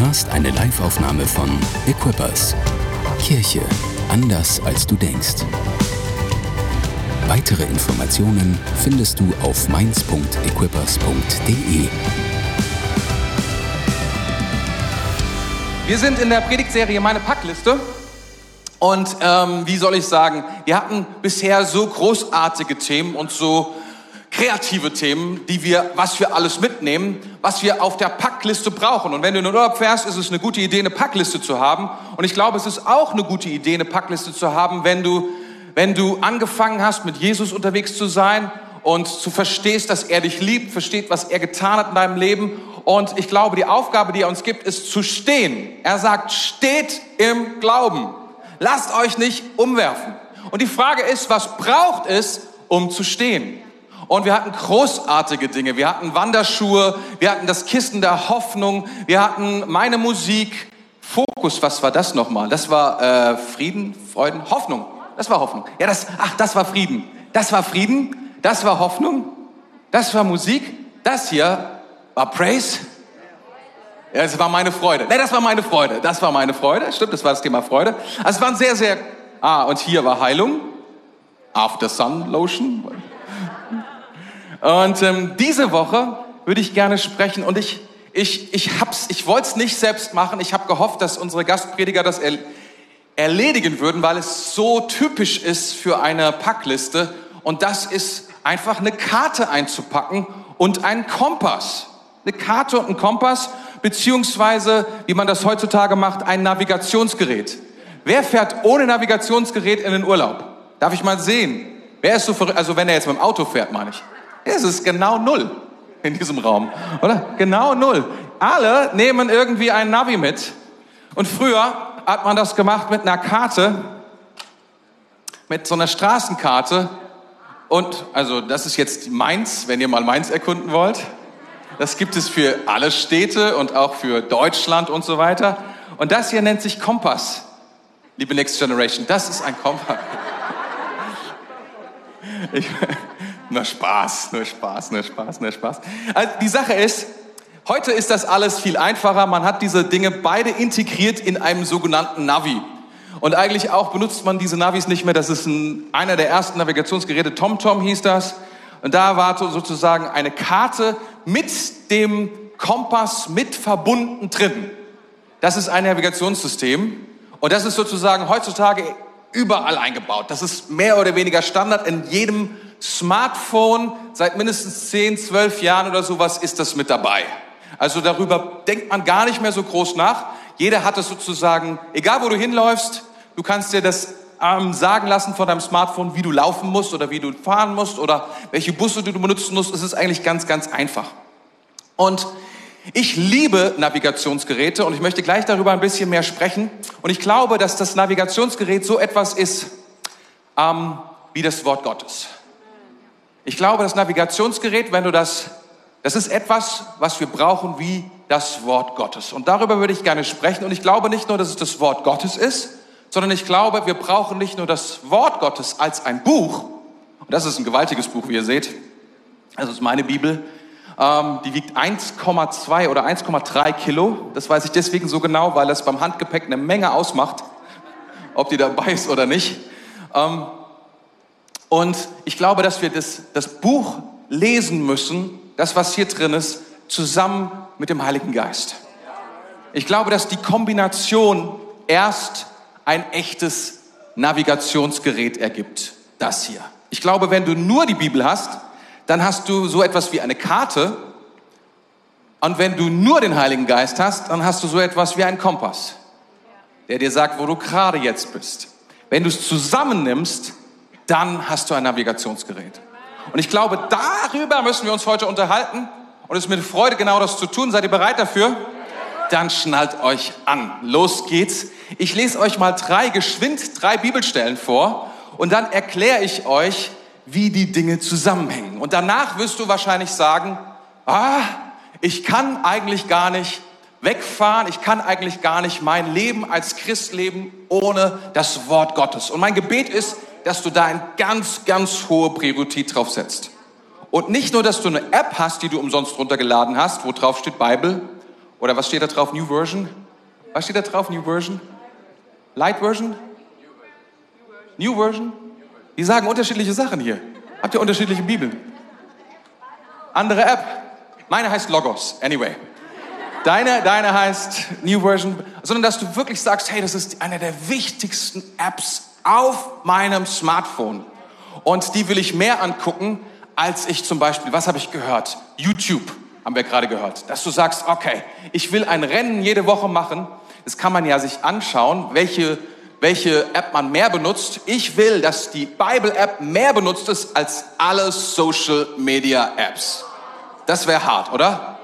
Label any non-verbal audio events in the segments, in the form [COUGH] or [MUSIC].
hörst eine Liveaufnahme von Equippers. Kirche anders als du denkst. Weitere Informationen findest du auf mainz.equippers.de. Wir sind in der Predigtserie Meine Packliste. Und ähm, wie soll ich sagen, wir hatten bisher so großartige Themen und so kreative Themen, die wir, was wir alles mitnehmen, was wir auf der Packliste brauchen. Und wenn du in den Urlaub fährst, ist es eine gute Idee, eine Packliste zu haben. Und ich glaube, es ist auch eine gute Idee, eine Packliste zu haben, wenn du, wenn du angefangen hast, mit Jesus unterwegs zu sein und zu verstehst, dass er dich liebt, versteht, was er getan hat in deinem Leben. Und ich glaube, die Aufgabe, die er uns gibt, ist zu stehen. Er sagt, steht im Glauben. Lasst euch nicht umwerfen. Und die Frage ist, was braucht es, um zu stehen? Und wir hatten großartige Dinge. Wir hatten Wanderschuhe, wir hatten das Kissen der Hoffnung, wir hatten meine Musik. Fokus, was war das nochmal? Das war äh, Frieden, Freuden, Hoffnung. Das war Hoffnung. Ja, das, ach, das war Frieden. Das war Frieden, das war Hoffnung, das war Musik, das hier war Praise. Ja, das war meine Freude. Nee, das war meine Freude. Das war meine Freude. Stimmt, das war das Thema Freude. Also es waren sehr, sehr. Ah, und hier war Heilung. After Sun Lotion. Und ähm, diese Woche würde ich gerne sprechen und ich, ich, ich hab's, ich wollte es nicht selbst machen. Ich habe gehofft, dass unsere Gastprediger das er, erledigen würden, weil es so typisch ist für eine Packliste. Und das ist einfach eine Karte einzupacken und ein Kompass. Eine Karte und ein Kompass, beziehungsweise, wie man das heutzutage macht, ein Navigationsgerät. Wer fährt ohne Navigationsgerät in den Urlaub? Darf ich mal sehen? Wer ist so verrückt? Also wenn er jetzt mit dem Auto fährt, meine ich. Es ist genau null in diesem Raum, oder? Genau null. Alle nehmen irgendwie ein Navi mit. Und früher hat man das gemacht mit einer Karte, mit so einer Straßenkarte. Und, also, das ist jetzt Mainz, wenn ihr mal Mainz erkunden wollt. Das gibt es für alle Städte und auch für Deutschland und so weiter. Und das hier nennt sich Kompass, liebe Next Generation. Das ist ein Kompass. [LAUGHS] Ich, nur Spaß, nur Spaß, nur Spaß, nur Spaß. Also die Sache ist, heute ist das alles viel einfacher. Man hat diese Dinge beide integriert in einem sogenannten Navi. Und eigentlich auch benutzt man diese Navis nicht mehr. Das ist ein, einer der ersten Navigationsgeräte. TomTom hieß das. Und da war sozusagen eine Karte mit dem Kompass mit verbunden drin. Das ist ein Navigationssystem. Und das ist sozusagen heutzutage überall eingebaut. Das ist mehr oder weniger Standard in jedem Smartphone. Seit mindestens 10, 12 Jahren oder sowas ist das mit dabei. Also darüber denkt man gar nicht mehr so groß nach. Jeder hat es sozusagen, egal wo du hinläufst, du kannst dir das ähm, sagen lassen von deinem Smartphone, wie du laufen musst oder wie du fahren musst oder welche Busse du benutzen musst. Es ist eigentlich ganz, ganz einfach. Und ich liebe Navigationsgeräte und ich möchte gleich darüber ein bisschen mehr sprechen. Und ich glaube, dass das Navigationsgerät so etwas ist ähm, wie das Wort Gottes. Ich glaube, das Navigationsgerät, wenn du das, das ist etwas, was wir brauchen wie das Wort Gottes. Und darüber würde ich gerne sprechen. Und ich glaube nicht nur, dass es das Wort Gottes ist, sondern ich glaube, wir brauchen nicht nur das Wort Gottes als ein Buch. Und das ist ein gewaltiges Buch, wie ihr seht. Das ist meine Bibel. Ähm, die wiegt 1,2 oder 1,3 Kilo. Das weiß ich deswegen so genau, weil es beim Handgepäck eine Menge ausmacht, ob die dabei ist oder nicht. Ähm, und ich glaube, dass wir das, das Buch lesen müssen, das, was hier drin ist, zusammen mit dem Heiligen Geist. Ich glaube, dass die Kombination erst ein echtes Navigationsgerät ergibt. Das hier. Ich glaube, wenn du nur die Bibel hast, dann hast du so etwas wie eine Karte. Und wenn du nur den Heiligen Geist hast, dann hast du so etwas wie einen Kompass, der dir sagt, wo du gerade jetzt bist. Wenn du es zusammennimmst, dann hast du ein Navigationsgerät. Und ich glaube, darüber müssen wir uns heute unterhalten. Und es ist eine Freude, genau das zu tun. Seid ihr bereit dafür? Dann schnallt euch an. Los geht's. Ich lese euch mal drei, geschwind drei Bibelstellen vor. Und dann erkläre ich euch, wie die Dinge zusammenhängen. Und danach wirst du wahrscheinlich sagen, ah, ich kann eigentlich gar nicht wegfahren, ich kann eigentlich gar nicht mein Leben als Christ leben ohne das Wort Gottes. Und mein Gebet ist, dass du da eine ganz, ganz hohe Priorität drauf setzt. Und nicht nur, dass du eine App hast, die du umsonst runtergeladen hast, wo drauf steht Bible, Oder was steht da drauf? New Version? Was steht da drauf? New Version? Light Version? New Version? Die sagen unterschiedliche Sachen hier. Habt ihr unterschiedliche Bibeln? Andere App. Meine heißt Logos. Anyway. Deine, deine heißt New Version. Sondern dass du wirklich sagst, hey, das ist eine der wichtigsten Apps auf meinem Smartphone. Und die will ich mehr angucken, als ich zum Beispiel, was habe ich gehört? YouTube haben wir gerade gehört. Dass du sagst, okay, ich will ein Rennen jede Woche machen. Das kann man ja sich anschauen, welche, welche App man mehr benutzt. Ich will, dass die Bible-App mehr benutzt ist als alle Social-Media-Apps. Das wäre hart, oder?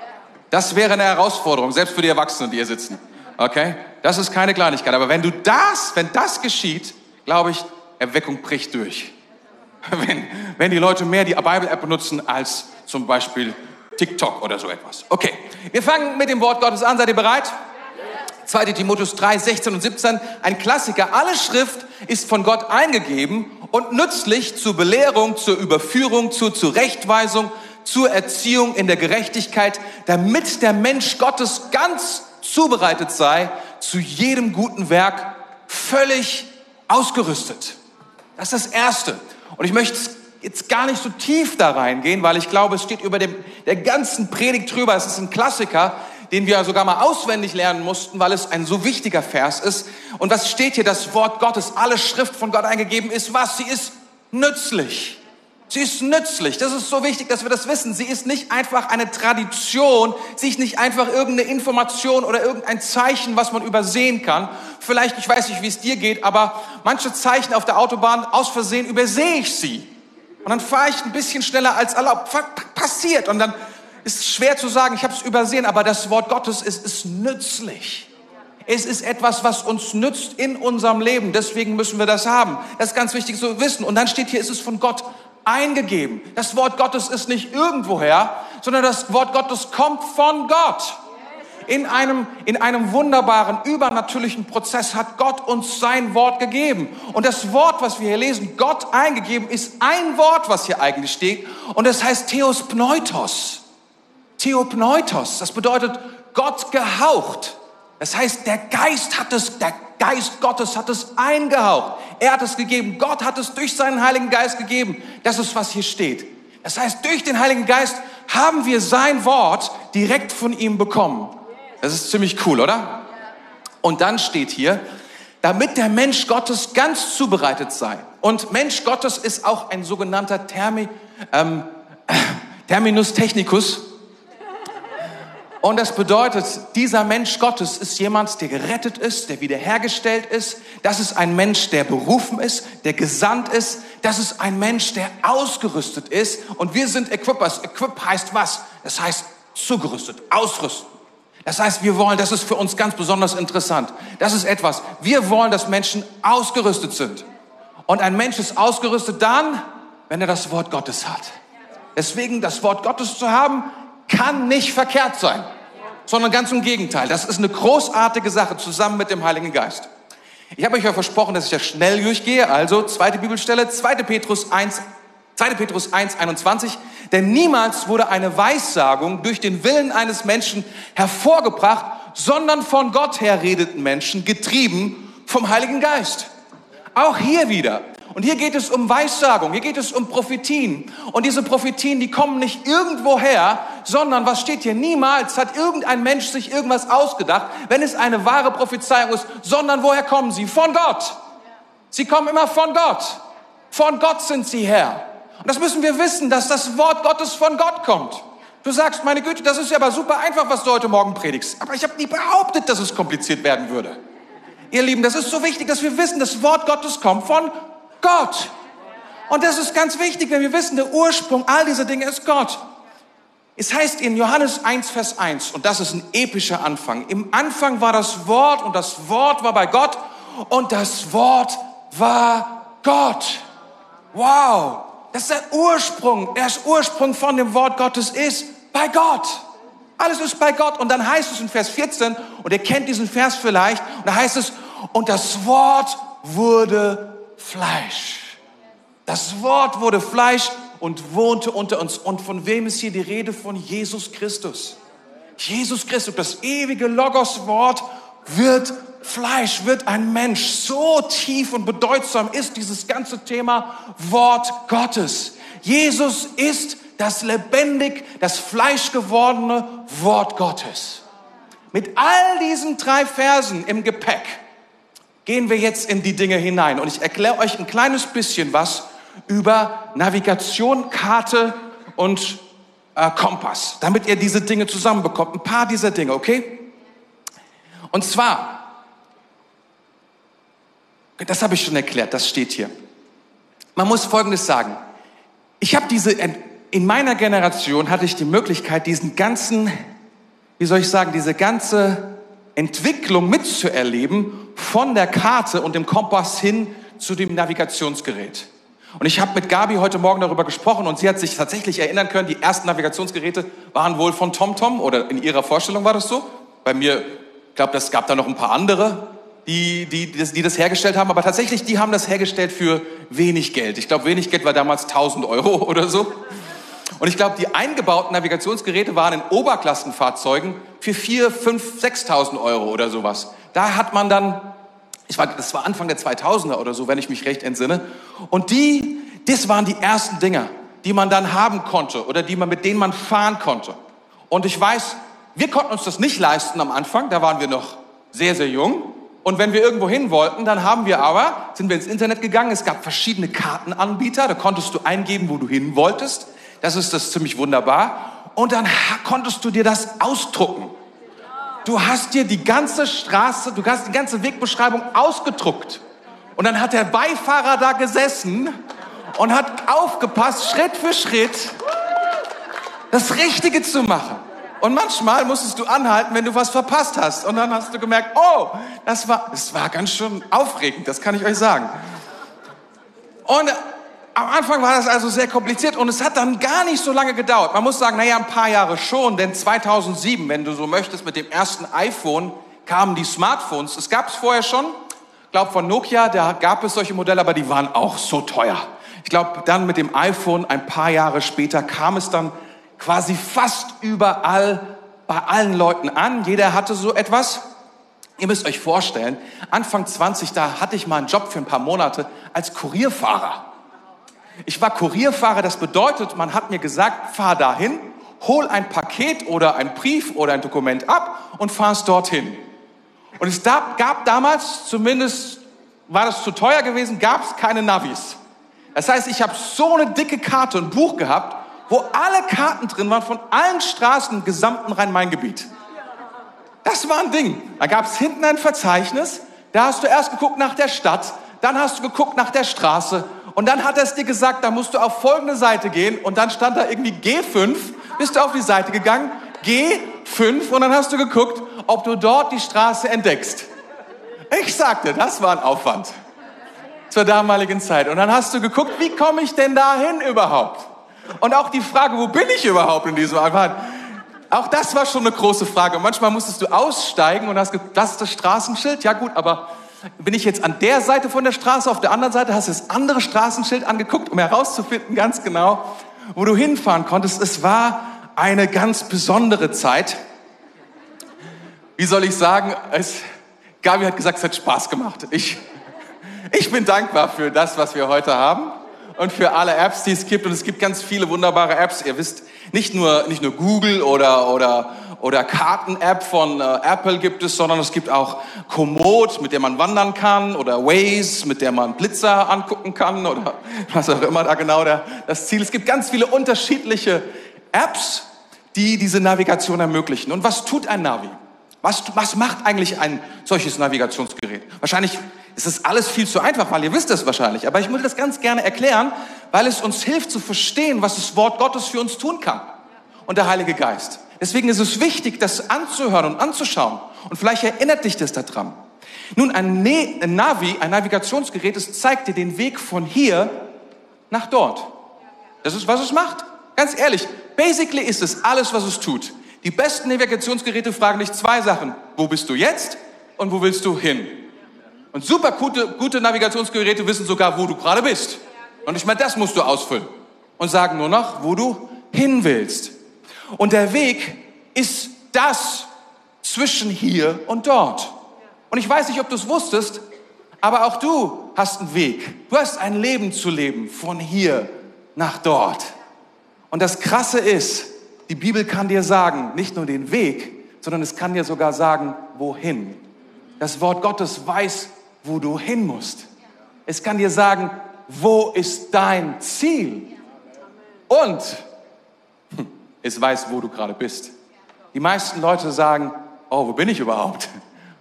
Das wäre eine Herausforderung, selbst für die Erwachsenen, die hier sitzen. Okay? Das ist keine Kleinigkeit. Aber wenn du das, wenn das geschieht, glaube ich, Erweckung bricht durch. [LAUGHS] Wenn, wenn die Leute mehr die Bible-App benutzen als zum Beispiel TikTok oder so etwas. Okay, wir fangen mit dem Wort Gottes an. Seid ihr bereit? 2. Timotheus 3, 16 und 17, ein Klassiker. Alle Schrift ist von Gott eingegeben und nützlich zur Belehrung, zur Überführung, zur Zurechtweisung, zur Erziehung in der Gerechtigkeit, damit der Mensch Gottes ganz zubereitet sei, zu jedem guten Werk völlig ausgerüstet. Das ist das Erste. Und ich möchte jetzt gar nicht so tief da reingehen, weil ich glaube, es steht über dem, der ganzen Predigt drüber. Es ist ein Klassiker, den wir sogar mal auswendig lernen mussten, weil es ein so wichtiger Vers ist. Und was steht hier? Das Wort Gottes, alle Schrift von Gott eingegeben ist was? Sie ist nützlich. Sie ist nützlich. Das ist so wichtig, dass wir das wissen. Sie ist nicht einfach eine Tradition. Sie ist nicht einfach irgendeine Information oder irgendein Zeichen, was man übersehen kann. Vielleicht, ich weiß nicht, wie es dir geht, aber manche Zeichen auf der Autobahn, aus Versehen übersehe ich sie. Und dann fahre ich ein bisschen schneller als erlaubt. Passiert. Und dann ist es schwer zu sagen, ich habe es übersehen, aber das Wort Gottes ist, ist nützlich. Es ist etwas, was uns nützt in unserem Leben. Deswegen müssen wir das haben. Das ist ganz wichtig zu wissen. Und dann steht hier, es ist von Gott eingegeben. Das Wort Gottes ist nicht irgendwoher, sondern das Wort Gottes kommt von Gott. In einem, in einem wunderbaren, übernatürlichen Prozess hat Gott uns sein Wort gegeben. Und das Wort, was wir hier lesen, Gott eingegeben, ist ein Wort, was hier eigentlich steht. Und es heißt Theospneutos. Theopneutos. Das bedeutet Gott gehaucht. Das heißt, der Geist hat es, der Geist Gottes hat es eingehaucht. Er hat es gegeben. Gott hat es durch seinen Heiligen Geist gegeben. Das ist, was hier steht. Das heißt, durch den Heiligen Geist haben wir sein Wort direkt von ihm bekommen. Das ist ziemlich cool, oder? Und dann steht hier, damit der Mensch Gottes ganz zubereitet sei. Und Mensch Gottes ist auch ein sogenannter Termi, ähm, Terminus technicus. Und das bedeutet, dieser Mensch Gottes ist jemand, der gerettet ist, der wiederhergestellt ist. Das ist ein Mensch, der berufen ist, der gesandt ist. Das ist ein Mensch, der ausgerüstet ist. Und wir sind Equippers. Equip heißt was? Das heißt zugerüstet, ausrüsten. Das heißt, wir wollen, das ist für uns ganz besonders interessant. Das ist etwas, wir wollen, dass Menschen ausgerüstet sind. Und ein Mensch ist ausgerüstet dann, wenn er das Wort Gottes hat. Deswegen das Wort Gottes zu haben, kann nicht verkehrt sein, sondern ganz im Gegenteil. Das ist eine großartige Sache zusammen mit dem Heiligen Geist. Ich habe euch ja versprochen, dass ich ja schnell durchgehe. Also zweite Bibelstelle, 2. Petrus 1, 2. Petrus 1, 21. Denn niemals wurde eine Weissagung durch den Willen eines Menschen hervorgebracht, sondern von Gott her redeten Menschen, getrieben vom Heiligen Geist. Auch hier wieder. Und hier geht es um Weissagung, hier geht es um Prophetien. Und diese Prophetien, die kommen nicht irgendwo her, sondern was steht hier? Niemals hat irgendein Mensch sich irgendwas ausgedacht, wenn es eine wahre Prophezeiung ist, sondern woher kommen sie? Von Gott. Sie kommen immer von Gott. Von Gott sind sie her. Und das müssen wir wissen, dass das Wort Gottes von Gott kommt. Du sagst, meine Güte, das ist ja aber super einfach, was du heute Morgen predigst. Aber ich habe nie behauptet, dass es kompliziert werden würde. Ihr Lieben, das ist so wichtig, dass wir wissen, das Wort Gottes kommt von Gott. Und das ist ganz wichtig, wenn wir wissen, der Ursprung all dieser Dinge ist Gott. Es heißt in Johannes 1, Vers 1, und das ist ein epischer Anfang. Im Anfang war das Wort und das Wort war bei Gott und das Wort war Gott. Wow, das ist der Ursprung. Der Ursprung von dem Wort Gottes ist bei Gott. Alles ist bei Gott. Und dann heißt es in Vers 14, und ihr kennt diesen Vers vielleicht, und da heißt es, und das Wort wurde Fleisch. Das Wort wurde Fleisch und wohnte unter uns. Und von wem ist hier die Rede? Von Jesus Christus. Jesus Christus, das ewige Logos-Wort, wird Fleisch, wird ein Mensch. So tief und bedeutsam ist dieses ganze Thema Wort Gottes. Jesus ist das lebendig, das fleischgewordene Wort Gottes. Mit all diesen drei Versen im Gepäck gehen wir jetzt in die Dinge hinein und ich erkläre euch ein kleines bisschen was über Navigation, Karte und äh, Kompass, damit ihr diese Dinge zusammenbekommt. Ein paar dieser Dinge, okay? Und zwar, das habe ich schon erklärt, das steht hier. Man muss Folgendes sagen. Ich habe diese, in meiner Generation hatte ich die Möglichkeit, diesen ganzen, wie soll ich sagen, diese ganze Entwicklung mitzuerleben von der Karte und dem Kompass hin zu dem Navigationsgerät. Und ich habe mit Gabi heute Morgen darüber gesprochen und sie hat sich tatsächlich erinnern können, die ersten Navigationsgeräte waren wohl von TomTom oder in ihrer Vorstellung war das so. Bei mir, ich glaube, es gab da noch ein paar andere, die, die, die, das, die das hergestellt haben, aber tatsächlich, die haben das hergestellt für wenig Geld. Ich glaube, wenig Geld war damals 1000 Euro [LAUGHS] oder so. Und ich glaube, die eingebauten Navigationsgeräte waren in Oberklassenfahrzeugen für 4, 5, 6.000 Euro oder sowas. Da hat man dann ich war, das war Anfang der 2000er oder so, wenn ich mich recht entsinne. Und die, das waren die ersten Dinger, die man dann haben konnte oder die man, mit denen man fahren konnte. Und ich weiß, wir konnten uns das nicht leisten am Anfang, da waren wir noch sehr, sehr jung. Und wenn wir irgendwo hin wollten, dann haben wir aber, sind wir ins Internet gegangen, es gab verschiedene Kartenanbieter, da konntest du eingeben, wo du hin wolltest. Das ist das ziemlich wunderbar. Und dann konntest du dir das ausdrucken. Du hast dir die ganze Straße, du hast die ganze Wegbeschreibung ausgedruckt. Und dann hat der Beifahrer da gesessen und hat aufgepasst, Schritt für Schritt, das Richtige zu machen. Und manchmal musstest du anhalten, wenn du was verpasst hast. Und dann hast du gemerkt, oh, das war, das war ganz schön aufregend, das kann ich euch sagen. Und am Anfang war das also sehr kompliziert und es hat dann gar nicht so lange gedauert. Man muss sagen, naja, ein paar Jahre schon, denn 2007, wenn du so möchtest, mit dem ersten iPhone kamen die Smartphones. Es gab es vorher schon, ich glaube von Nokia, da gab es solche Modelle, aber die waren auch so teuer. Ich glaube, dann mit dem iPhone ein paar Jahre später kam es dann quasi fast überall bei allen Leuten an. Jeder hatte so etwas. Ihr müsst euch vorstellen, Anfang 20, da hatte ich mal einen Job für ein paar Monate als Kurierfahrer. Ich war Kurierfahrer, das bedeutet, man hat mir gesagt, fahr dahin, hol ein Paket oder ein Brief oder ein Dokument ab und fahr es dorthin. Und es gab damals, zumindest war das zu teuer gewesen, gab es keine Navis. Das heißt, ich habe so eine dicke Karte und Buch gehabt, wo alle Karten drin waren von allen Straßen im gesamten Rhein-Main-Gebiet. Das war ein Ding. Da gab es hinten ein Verzeichnis, da hast du erst geguckt nach der Stadt, dann hast du geguckt nach der Straße und dann hat er es dir gesagt, da musst du auf folgende Seite gehen. Und dann stand da irgendwie G5, bist du auf die Seite gegangen, G5 und dann hast du geguckt, ob du dort die Straße entdeckst. Ich sagte, das war ein Aufwand zur damaligen Zeit. Und dann hast du geguckt, wie komme ich denn dahin überhaupt? Und auch die Frage, wo bin ich überhaupt in diesem Aufwand? Auch das war schon eine große Frage. Und manchmal musstest du aussteigen und hast gesagt, das ist das Straßenschild. Ja gut, aber bin ich jetzt an der Seite von der Straße, auf der anderen Seite hast du das andere Straßenschild angeguckt, um herauszufinden ganz genau, wo du hinfahren konntest. Es war eine ganz besondere Zeit. Wie soll ich sagen, es, Gabi hat gesagt, es hat Spaß gemacht. Ich, ich bin dankbar für das, was wir heute haben und für alle Apps, die es gibt. Und es gibt ganz viele wunderbare Apps. Ihr wisst, nicht nur, nicht nur Google oder, oder, oder Karten-App von äh, Apple gibt es, sondern es gibt auch Komoot, mit der man wandern kann, oder Waze, mit der man Blitzer angucken kann, oder [LAUGHS] was auch immer da genau der, das Ziel ist. Es gibt ganz viele unterschiedliche Apps, die diese Navigation ermöglichen. Und was tut ein Navi? Was, was macht eigentlich ein solches Navigationsgerät? Wahrscheinlich ist das alles viel zu einfach, weil ihr wisst es wahrscheinlich. Aber ich möchte das ganz gerne erklären, weil es uns hilft zu verstehen, was das Wort Gottes für uns tun kann. Und der Heilige Geist. Deswegen ist es wichtig, das anzuhören und anzuschauen. Und vielleicht erinnert dich das daran. Nun, ein, ne ein Navi, ein Navigationsgerät, es zeigt dir den Weg von hier nach dort. Das ist, was es macht. Ganz ehrlich, basically ist es alles, was es tut. Die besten Navigationsgeräte fragen dich zwei Sachen. Wo bist du jetzt und wo willst du hin? Und super gute, gute Navigationsgeräte wissen sogar, wo du gerade bist. Und ich meine, das musst du ausfüllen. Und sagen nur noch, wo du hin willst. Und der Weg ist das zwischen hier und dort. Und ich weiß nicht, ob du es wusstest, aber auch du hast einen Weg. Du hast ein Leben zu leben von hier nach dort. Und das Krasse ist, die Bibel kann dir sagen, nicht nur den Weg, sondern es kann dir sogar sagen, wohin. Das Wort Gottes weiß, wo du hin musst. Es kann dir sagen, wo ist dein Ziel? Und es weiß, wo du gerade bist. Die meisten Leute sagen, oh, wo bin ich überhaupt?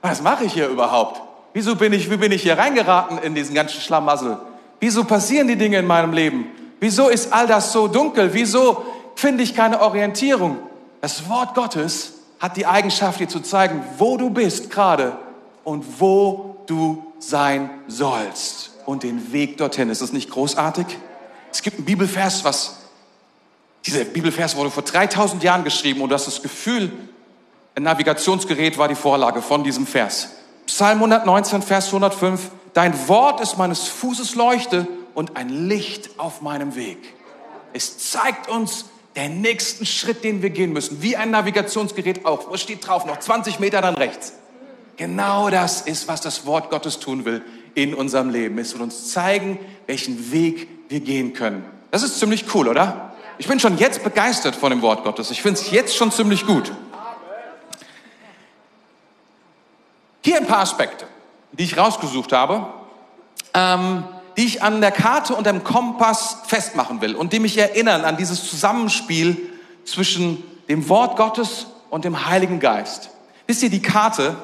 Was mache ich hier überhaupt? Wieso bin ich, wie bin ich hier reingeraten in diesen ganzen Schlamassel? Wieso passieren die Dinge in meinem Leben? Wieso ist all das so dunkel? Wieso finde ich keine Orientierung? Das Wort Gottes hat die Eigenschaft, dir zu zeigen, wo du bist gerade und wo du sein sollst und den Weg dorthin. Ist das nicht großartig? Es gibt einen Bibelvers, was, dieser Bibelvers wurde vor 3000 Jahren geschrieben und du hast das Gefühl, ein Navigationsgerät war die Vorlage von diesem Vers. Psalm 119, Vers 105. Dein Wort ist meines Fußes Leuchte und ein Licht auf meinem Weg. Es zeigt uns den nächsten Schritt, den wir gehen müssen. Wie ein Navigationsgerät auch. Wo steht drauf? Noch 20 Meter dann rechts. Genau das ist, was das Wort Gottes tun will in unserem Leben. Es will uns zeigen, welchen Weg wir gehen können. Das ist ziemlich cool, oder? Ich bin schon jetzt begeistert von dem Wort Gottes. Ich finde es jetzt schon ziemlich gut. Hier ein paar Aspekte, die ich rausgesucht habe, ähm, die ich an der Karte und dem Kompass festmachen will und die mich erinnern an dieses Zusammenspiel zwischen dem Wort Gottes und dem Heiligen Geist. Wisst ihr, die Karte,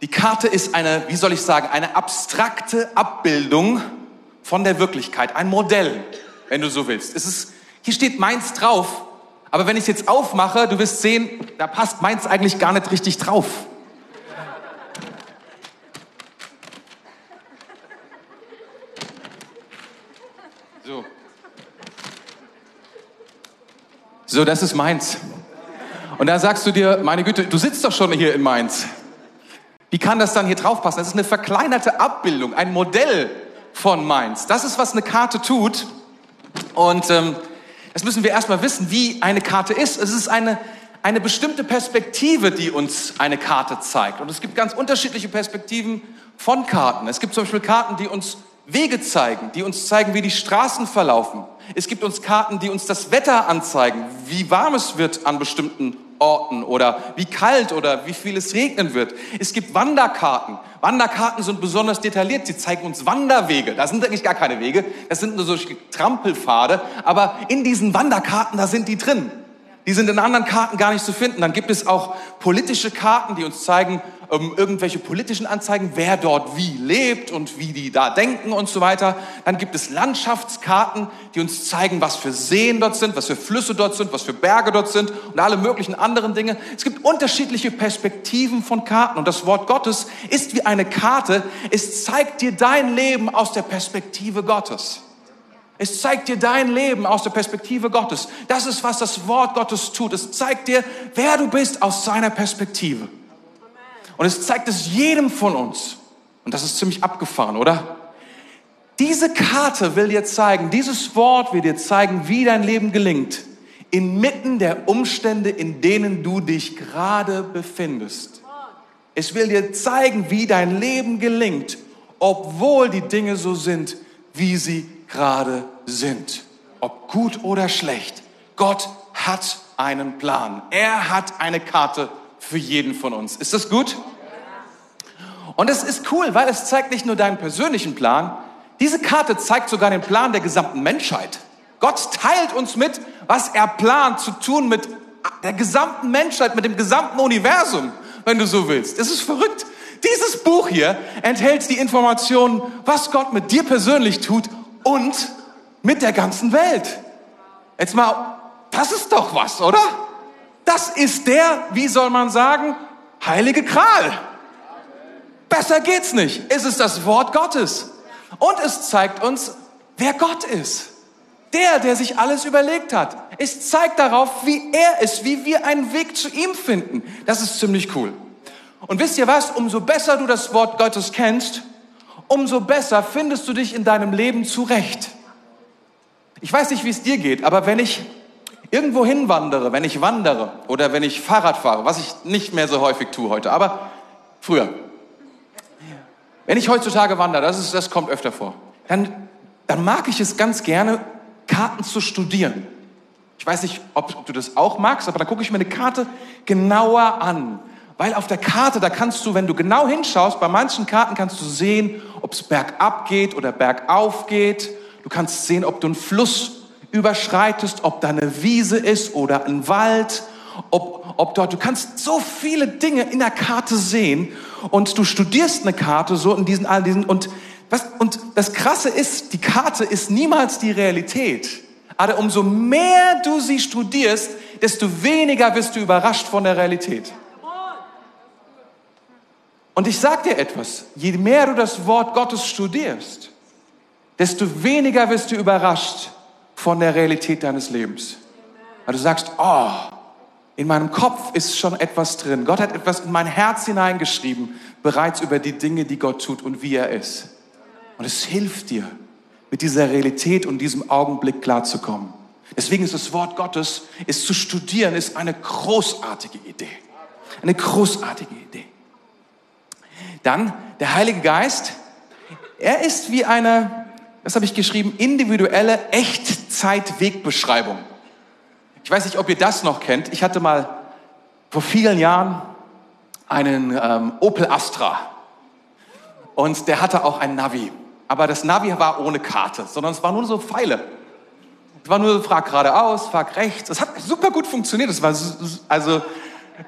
die Karte ist eine, wie soll ich sagen, eine abstrakte Abbildung von der Wirklichkeit, ein Modell, wenn du so willst. Es ist, hier steht Mainz drauf, aber wenn ich es jetzt aufmache, du wirst sehen, da passt Mainz eigentlich gar nicht richtig drauf. So. So, das ist Mainz. Und da sagst du dir, meine Güte, du sitzt doch schon hier in Mainz. Wie kann das dann hier drauf passen? Das ist eine verkleinerte Abbildung, ein Modell von Mainz. Das ist, was eine Karte tut. Und ähm, das müssen wir erstmal wissen, wie eine Karte ist. Es ist eine, eine bestimmte Perspektive, die uns eine Karte zeigt. Und es gibt ganz unterschiedliche Perspektiven von Karten. Es gibt zum Beispiel Karten, die uns Wege zeigen, die uns zeigen, wie die Straßen verlaufen. Es gibt uns Karten, die uns das Wetter anzeigen, wie warm es wird an bestimmten Orten oder wie kalt oder wie viel es regnen wird. Es gibt Wanderkarten. Wanderkarten sind besonders detailliert. Sie zeigen uns Wanderwege. Da sind eigentlich gar keine Wege. Das sind nur solche Trampelpfade. Aber in diesen Wanderkarten, da sind die drin. Die sind in anderen Karten gar nicht zu finden. Dann gibt es auch politische Karten, die uns zeigen, ähm, irgendwelche politischen Anzeigen, wer dort wie lebt und wie die da denken und so weiter. Dann gibt es Landschaftskarten, die uns zeigen, was für Seen dort sind, was für Flüsse dort sind, was für Berge dort sind und alle möglichen anderen Dinge. Es gibt unterschiedliche Perspektiven von Karten und das Wort Gottes ist wie eine Karte. Es zeigt dir dein Leben aus der Perspektive Gottes. Es zeigt dir dein Leben aus der Perspektive Gottes. Das ist, was das Wort Gottes tut. Es zeigt dir, wer du bist aus seiner Perspektive. Und es zeigt es jedem von uns. Und das ist ziemlich abgefahren, oder? Diese Karte will dir zeigen, dieses Wort will dir zeigen, wie dein Leben gelingt, inmitten der Umstände, in denen du dich gerade befindest. Es will dir zeigen, wie dein Leben gelingt, obwohl die Dinge so sind, wie sie gerade sind. Ob gut oder schlecht. Gott hat einen Plan. Er hat eine Karte für jeden von uns. Ist das gut? Und es ist cool, weil es zeigt nicht nur deinen persönlichen Plan, diese Karte zeigt sogar den Plan der gesamten Menschheit. Gott teilt uns mit, was er plant zu tun mit der gesamten Menschheit, mit dem gesamten Universum, wenn du so willst. Es ist verrückt. Dieses Buch hier enthält die Informationen, was Gott mit dir persönlich tut und mit der ganzen Welt. Jetzt mal, das ist doch was, oder? Das ist der, wie soll man sagen, heilige Kral. Besser geht's nicht. Es ist das Wort Gottes. Und es zeigt uns, wer Gott ist. Der, der sich alles überlegt hat. Es zeigt darauf, wie er ist, wie wir einen Weg zu ihm finden. Das ist ziemlich cool. Und wisst ihr was? Umso besser du das Wort Gottes kennst, umso besser findest du dich in deinem Leben zurecht. Ich weiß nicht, wie es dir geht, aber wenn ich irgendwo hinwandere, wenn ich wandere oder wenn ich Fahrrad fahre, was ich nicht mehr so häufig tue heute, aber früher. Wenn ich heutzutage wandere, das, ist, das kommt öfter vor, dann, dann mag ich es ganz gerne, Karten zu studieren. Ich weiß nicht, ob du das auch magst, aber dann gucke ich mir eine Karte genauer an. Weil auf der Karte, da kannst du, wenn du genau hinschaust, bei manchen Karten kannst du sehen, ob es bergab geht oder bergauf geht. Du kannst sehen, ob du einen Fluss überschreitest, ob da eine Wiese ist oder ein Wald, ob, ob dort, du kannst so viele Dinge in der Karte sehen und du studierst eine Karte so in diesen, all diesen, und was, und das Krasse ist, die Karte ist niemals die Realität. Aber umso mehr du sie studierst, desto weniger wirst du überrascht von der Realität. Und ich sage dir etwas, je mehr du das Wort Gottes studierst, desto weniger wirst du überrascht von der Realität deines Lebens. Weil du sagst, oh, in meinem Kopf ist schon etwas drin. Gott hat etwas in mein Herz hineingeschrieben, bereits über die Dinge, die Gott tut und wie er ist. Und es hilft dir, mit dieser Realität und diesem Augenblick klarzukommen. Deswegen ist das Wort Gottes, ist zu studieren, ist eine großartige Idee. Eine großartige Idee. Dann der Heilige Geist. Er ist wie eine, das habe ich geschrieben, individuelle Echtzeitwegbeschreibung. Ich weiß nicht, ob ihr das noch kennt. Ich hatte mal vor vielen Jahren einen ähm, Opel Astra und der hatte auch ein Navi. Aber das Navi war ohne Karte, sondern es war nur so Pfeile. Es war nur so, frag geradeaus, frag rechts. Es hat super gut funktioniert. Das war, also,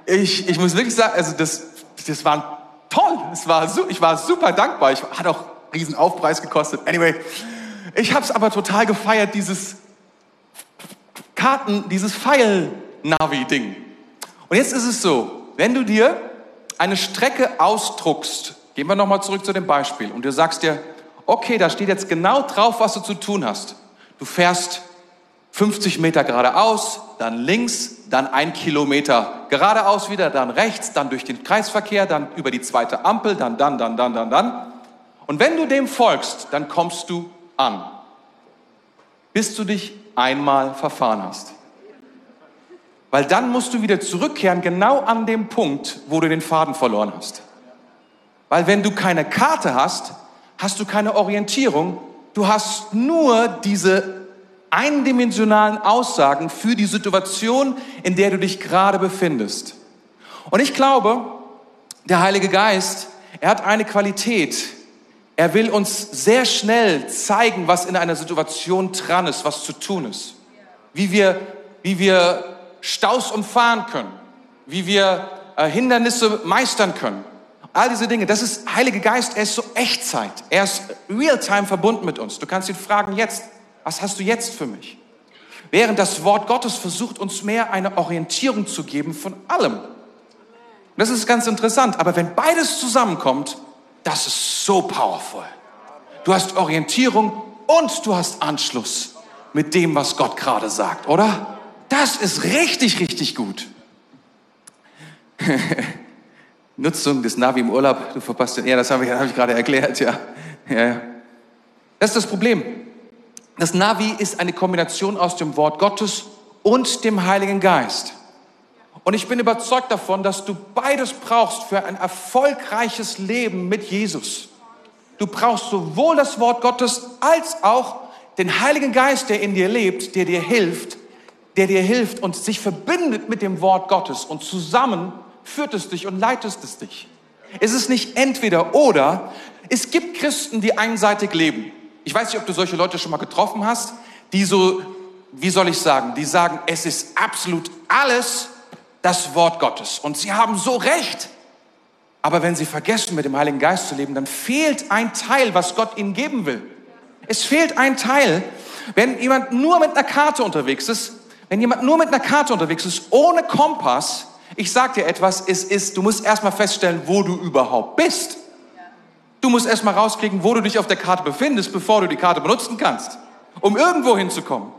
ich, ich muss wirklich sagen, also das, das war toll. Es war, ich war super dankbar. Ich hat auch einen riesen Aufpreis gekostet. Anyway, ich habe es aber total gefeiert, dieses Karten, dieses Pfeil-Navi-Ding. Und jetzt ist es so, wenn du dir eine Strecke ausdruckst, gehen wir nochmal zurück zu dem Beispiel, und du sagst dir, okay, da steht jetzt genau drauf, was du zu tun hast. Du fährst 50 Meter geradeaus, dann links, dann ein Kilometer geradeaus wieder, dann rechts, dann durch den Kreisverkehr, dann über die zweite Ampel, dann, dann, dann, dann, dann, dann. Und wenn du dem folgst, dann kommst du an, bis du dich einmal verfahren hast. Weil dann musst du wieder zurückkehren, genau an dem Punkt, wo du den Faden verloren hast. Weil wenn du keine Karte hast, hast du keine Orientierung. Du hast nur diese eindimensionalen Aussagen für die Situation, in der du dich gerade befindest. Und ich glaube, der Heilige Geist, er hat eine Qualität. Er will uns sehr schnell zeigen, was in einer Situation dran ist, was zu tun ist. Wie wir, wie wir Staus umfahren können. Wie wir äh, Hindernisse meistern können. All diese Dinge, das ist Heilige Geist, er ist so Echtzeit. Er ist real-time verbunden mit uns. Du kannst ihn fragen jetzt, was hast du jetzt für mich? Während das Wort Gottes versucht, uns mehr eine Orientierung zu geben von allem. Das ist ganz interessant. Aber wenn beides zusammenkommt, das ist so powerful. Du hast Orientierung und du hast Anschluss mit dem, was Gott gerade sagt, oder? Das ist richtig, richtig gut. [LAUGHS] Nutzung des Navi im Urlaub, du verpasst den, ja, das habe ich, hab ich gerade erklärt, ja. ja, ja. Das ist das Problem. Das Navi ist eine Kombination aus dem Wort Gottes und dem Heiligen Geist. Und ich bin überzeugt davon, dass du beides brauchst für ein erfolgreiches Leben mit Jesus. Du brauchst sowohl das Wort Gottes als auch den Heiligen Geist, der in dir lebt, der dir hilft, der dir hilft und sich verbindet mit dem Wort Gottes und zusammen führt es dich und leitet es dich. Es ist nicht entweder oder. Es gibt Christen, die einseitig leben. Ich weiß nicht, ob du solche Leute schon mal getroffen hast, die so, wie soll ich sagen, die sagen, es ist absolut alles das Wort Gottes. Und sie haben so recht. Aber wenn sie vergessen, mit dem Heiligen Geist zu leben, dann fehlt ein Teil, was Gott ihnen geben will. Es fehlt ein Teil. Wenn jemand nur mit einer Karte unterwegs ist, wenn jemand nur mit einer Karte unterwegs ist, ohne Kompass, ich sag dir etwas, es ist, du musst erstmal feststellen, wo du überhaupt bist. Du musst erstmal rauskriegen, wo du dich auf der Karte befindest, bevor du die Karte benutzen kannst, um irgendwo hinzukommen.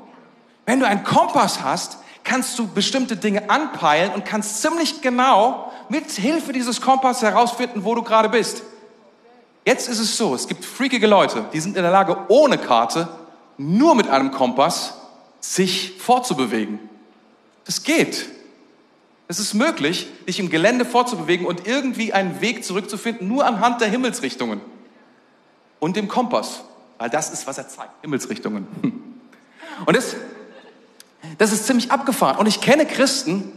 Wenn du einen Kompass hast, kannst du bestimmte Dinge anpeilen und kannst ziemlich genau mit Hilfe dieses Kompass herausfinden, wo du gerade bist. Jetzt ist es so, es gibt freakige Leute, die sind in der Lage, ohne Karte, nur mit einem Kompass, sich fortzubewegen. Das geht. Es ist möglich, dich im Gelände fortzubewegen und irgendwie einen Weg zurückzufinden, nur anhand der Himmelsrichtungen und dem Kompass, weil das ist, was er zeigt, Himmelsrichtungen. Und das, das ist ziemlich abgefahren. Und ich kenne Christen,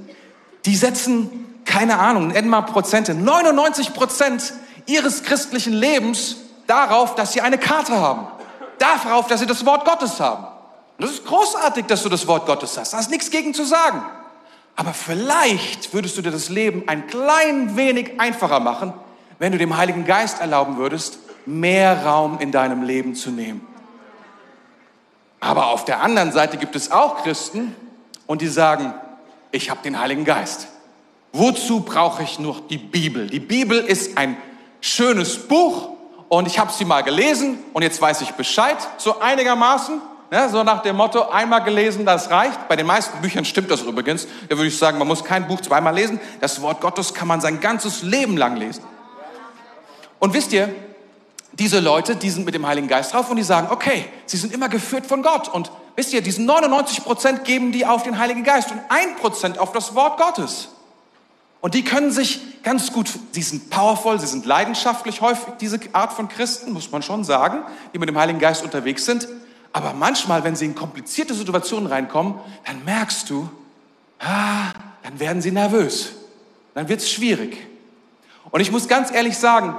die setzen, keine Ahnung, nennen mal Prozente, 99 Prozent ihres christlichen Lebens darauf, dass sie eine Karte haben. Darauf, dass sie das Wort Gottes haben. Und das ist großartig, dass du das Wort Gottes hast. Da ist nichts gegen zu sagen. Aber vielleicht würdest du dir das Leben ein klein wenig einfacher machen, wenn du dem Heiligen Geist erlauben würdest, mehr Raum in deinem Leben zu nehmen. Aber auf der anderen Seite gibt es auch Christen und die sagen, ich habe den Heiligen Geist. Wozu brauche ich nur die Bibel? Die Bibel ist ein schönes Buch und ich habe sie mal gelesen und jetzt weiß ich Bescheid, so einigermaßen. Ne, so nach dem Motto, einmal gelesen, das reicht. Bei den meisten Büchern stimmt das übrigens. Da würde ich sagen, man muss kein Buch zweimal lesen. Das Wort Gottes kann man sein ganzes Leben lang lesen. Und wisst ihr, diese Leute, die sind mit dem Heiligen Geist drauf und die sagen, okay, sie sind immer geführt von Gott. Und wisst ihr, diesen 99 Prozent geben die auf den Heiligen Geist und ein Prozent auf das Wort Gottes. Und die können sich ganz gut, sie sind powerful, sie sind leidenschaftlich häufig, diese Art von Christen, muss man schon sagen, die mit dem Heiligen Geist unterwegs sind. Aber manchmal, wenn sie in komplizierte Situationen reinkommen, dann merkst du, ah, dann werden sie nervös. Dann wird es schwierig. Und ich muss ganz ehrlich sagen,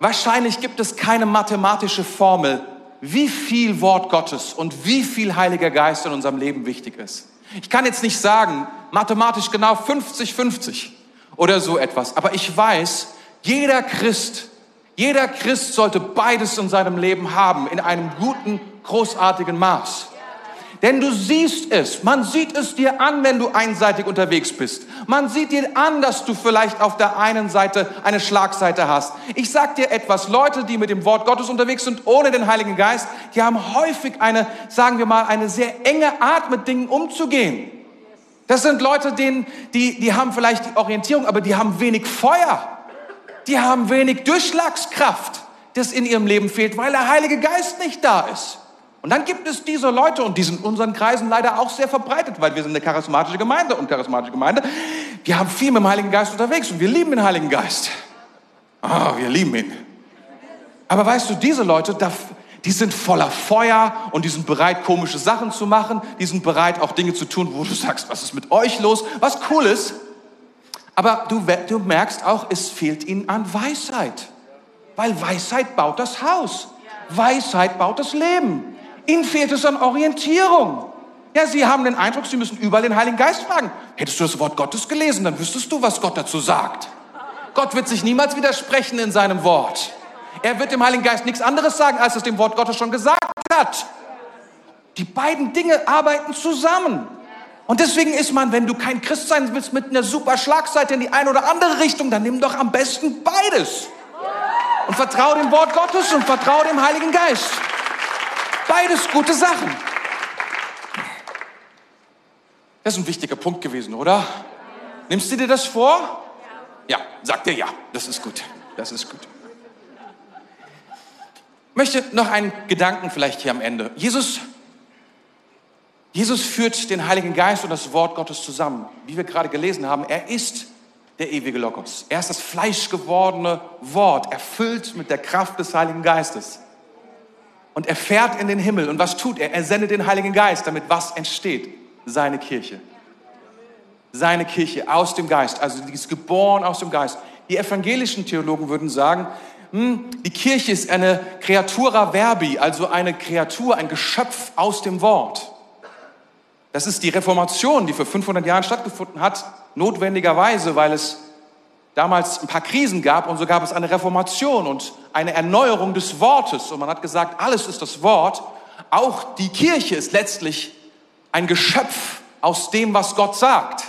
wahrscheinlich gibt es keine mathematische Formel, wie viel Wort Gottes und wie viel Heiliger Geist in unserem Leben wichtig ist. Ich kann jetzt nicht sagen, mathematisch genau 50-50 oder so etwas, aber ich weiß, jeder Christ, jeder Christ sollte beides in seinem Leben haben, in einem guten großartigen Maß. Denn du siehst es, man sieht es dir an, wenn du einseitig unterwegs bist. Man sieht dir an, dass du vielleicht auf der einen Seite eine Schlagseite hast. Ich sag dir etwas, Leute, die mit dem Wort Gottes unterwegs sind, ohne den Heiligen Geist, die haben häufig eine, sagen wir mal, eine sehr enge Art, mit Dingen umzugehen. Das sind Leute, denen, die, die haben vielleicht die Orientierung, aber die haben wenig Feuer. Die haben wenig Durchschlagskraft, das in ihrem Leben fehlt, weil der Heilige Geist nicht da ist. Und dann gibt es diese Leute, und die sind in unseren Kreisen leider auch sehr verbreitet, weil wir sind eine charismatische Gemeinde und charismatische Gemeinde. Wir haben viel mit dem Heiligen Geist unterwegs und wir lieben den Heiligen Geist. Ah, oh, wir lieben ihn. Aber weißt du, diese Leute, die sind voller Feuer und die sind bereit, komische Sachen zu machen. Die sind bereit, auch Dinge zu tun, wo du sagst, was ist mit euch los? Was cool ist. Aber du, du merkst auch, es fehlt ihnen an Weisheit. Weil Weisheit baut das Haus. Weisheit baut das Leben. Ihnen fehlt es an Orientierung. Ja, Sie haben den Eindruck, Sie müssen überall den Heiligen Geist fragen. Hättest du das Wort Gottes gelesen, dann wüsstest du, was Gott dazu sagt. Gott wird sich niemals widersprechen in seinem Wort. Er wird dem Heiligen Geist nichts anderes sagen, als es dem Wort Gottes schon gesagt hat. Die beiden Dinge arbeiten zusammen. Und deswegen ist man, wenn du kein Christ sein willst, mit einer super Schlagseite in die eine oder andere Richtung, dann nimm doch am besten beides. Und vertraue dem Wort Gottes und vertraue dem Heiligen Geist. Beides gute Sachen. Das ist ein wichtiger Punkt gewesen, oder? Nimmst du dir das vor? Ja, sagt dir ja. Das ist gut. Das ist gut. Ich möchte noch einen Gedanken vielleicht hier am Ende. Jesus, Jesus führt den Heiligen Geist und das Wort Gottes zusammen. Wie wir gerade gelesen haben, er ist der ewige Logos. Er ist das fleischgewordene Wort, erfüllt mit der Kraft des Heiligen Geistes. Und er fährt in den Himmel. Und was tut er? Er sendet den Heiligen Geist, damit was entsteht? Seine Kirche. Seine Kirche aus dem Geist. Also die ist geboren aus dem Geist. Die evangelischen Theologen würden sagen, hm, die Kirche ist eine Creatura Verbi, also eine Kreatur, ein Geschöpf aus dem Wort. Das ist die Reformation, die vor 500 Jahren stattgefunden hat, notwendigerweise, weil es damals ein paar Krisen gab und so gab es eine Reformation und eine Erneuerung des Wortes. Und man hat gesagt, alles ist das Wort. Auch die Kirche ist letztlich ein Geschöpf aus dem, was Gott sagt.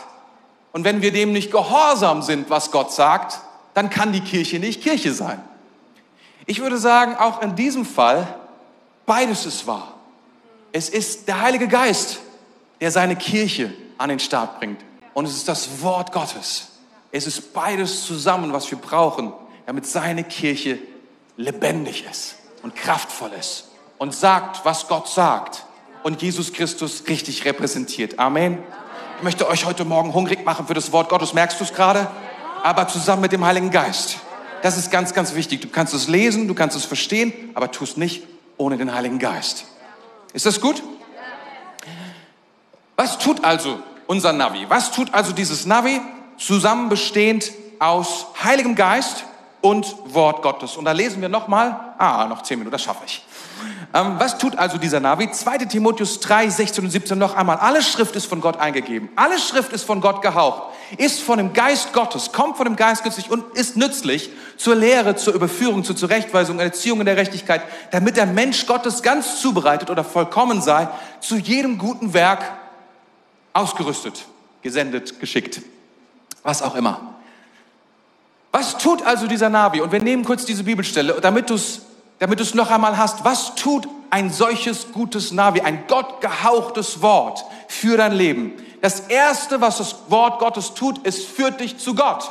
Und wenn wir dem nicht gehorsam sind, was Gott sagt, dann kann die Kirche nicht Kirche sein. Ich würde sagen, auch in diesem Fall, beides ist wahr. Es ist der Heilige Geist, der seine Kirche an den Start bringt. Und es ist das Wort Gottes. Es ist beides zusammen, was wir brauchen, damit seine Kirche lebendig ist und kraftvoll ist und sagt, was Gott sagt und Jesus Christus richtig repräsentiert. Amen. Ich möchte euch heute Morgen hungrig machen für das Wort Gottes. Merkst du es gerade? Aber zusammen mit dem Heiligen Geist. Das ist ganz, ganz wichtig. Du kannst es lesen, du kannst es verstehen, aber tu es nicht ohne den Heiligen Geist. Ist das gut? Was tut also unser Navi? Was tut also dieses Navi? Zusammen bestehend aus Heiligem Geist und Wort Gottes. Und da lesen wir nochmal, ah, noch zehn Minuten, das schaffe ich. Ähm, was tut also dieser Navi? 2 Timotheus 3, 16 und 17 noch einmal. Alle Schrift ist von Gott eingegeben. Alle Schrift ist von Gott gehaucht. Ist von dem Geist Gottes, kommt von dem Geist Gottes und ist nützlich zur Lehre, zur Überführung, zur Zurechtweisung, Erziehung in der Gerechtigkeit, damit der Mensch Gottes ganz zubereitet oder vollkommen sei, zu jedem guten Werk ausgerüstet, gesendet, geschickt. Was auch immer. Was tut also dieser Navi? Und wir nehmen kurz diese Bibelstelle, damit du es damit du es noch einmal hast. Was tut ein solches gutes Navi, ein gottgehauchtes Wort für dein Leben? Das erste, was das Wort Gottes tut, ist, führt dich zu Gott.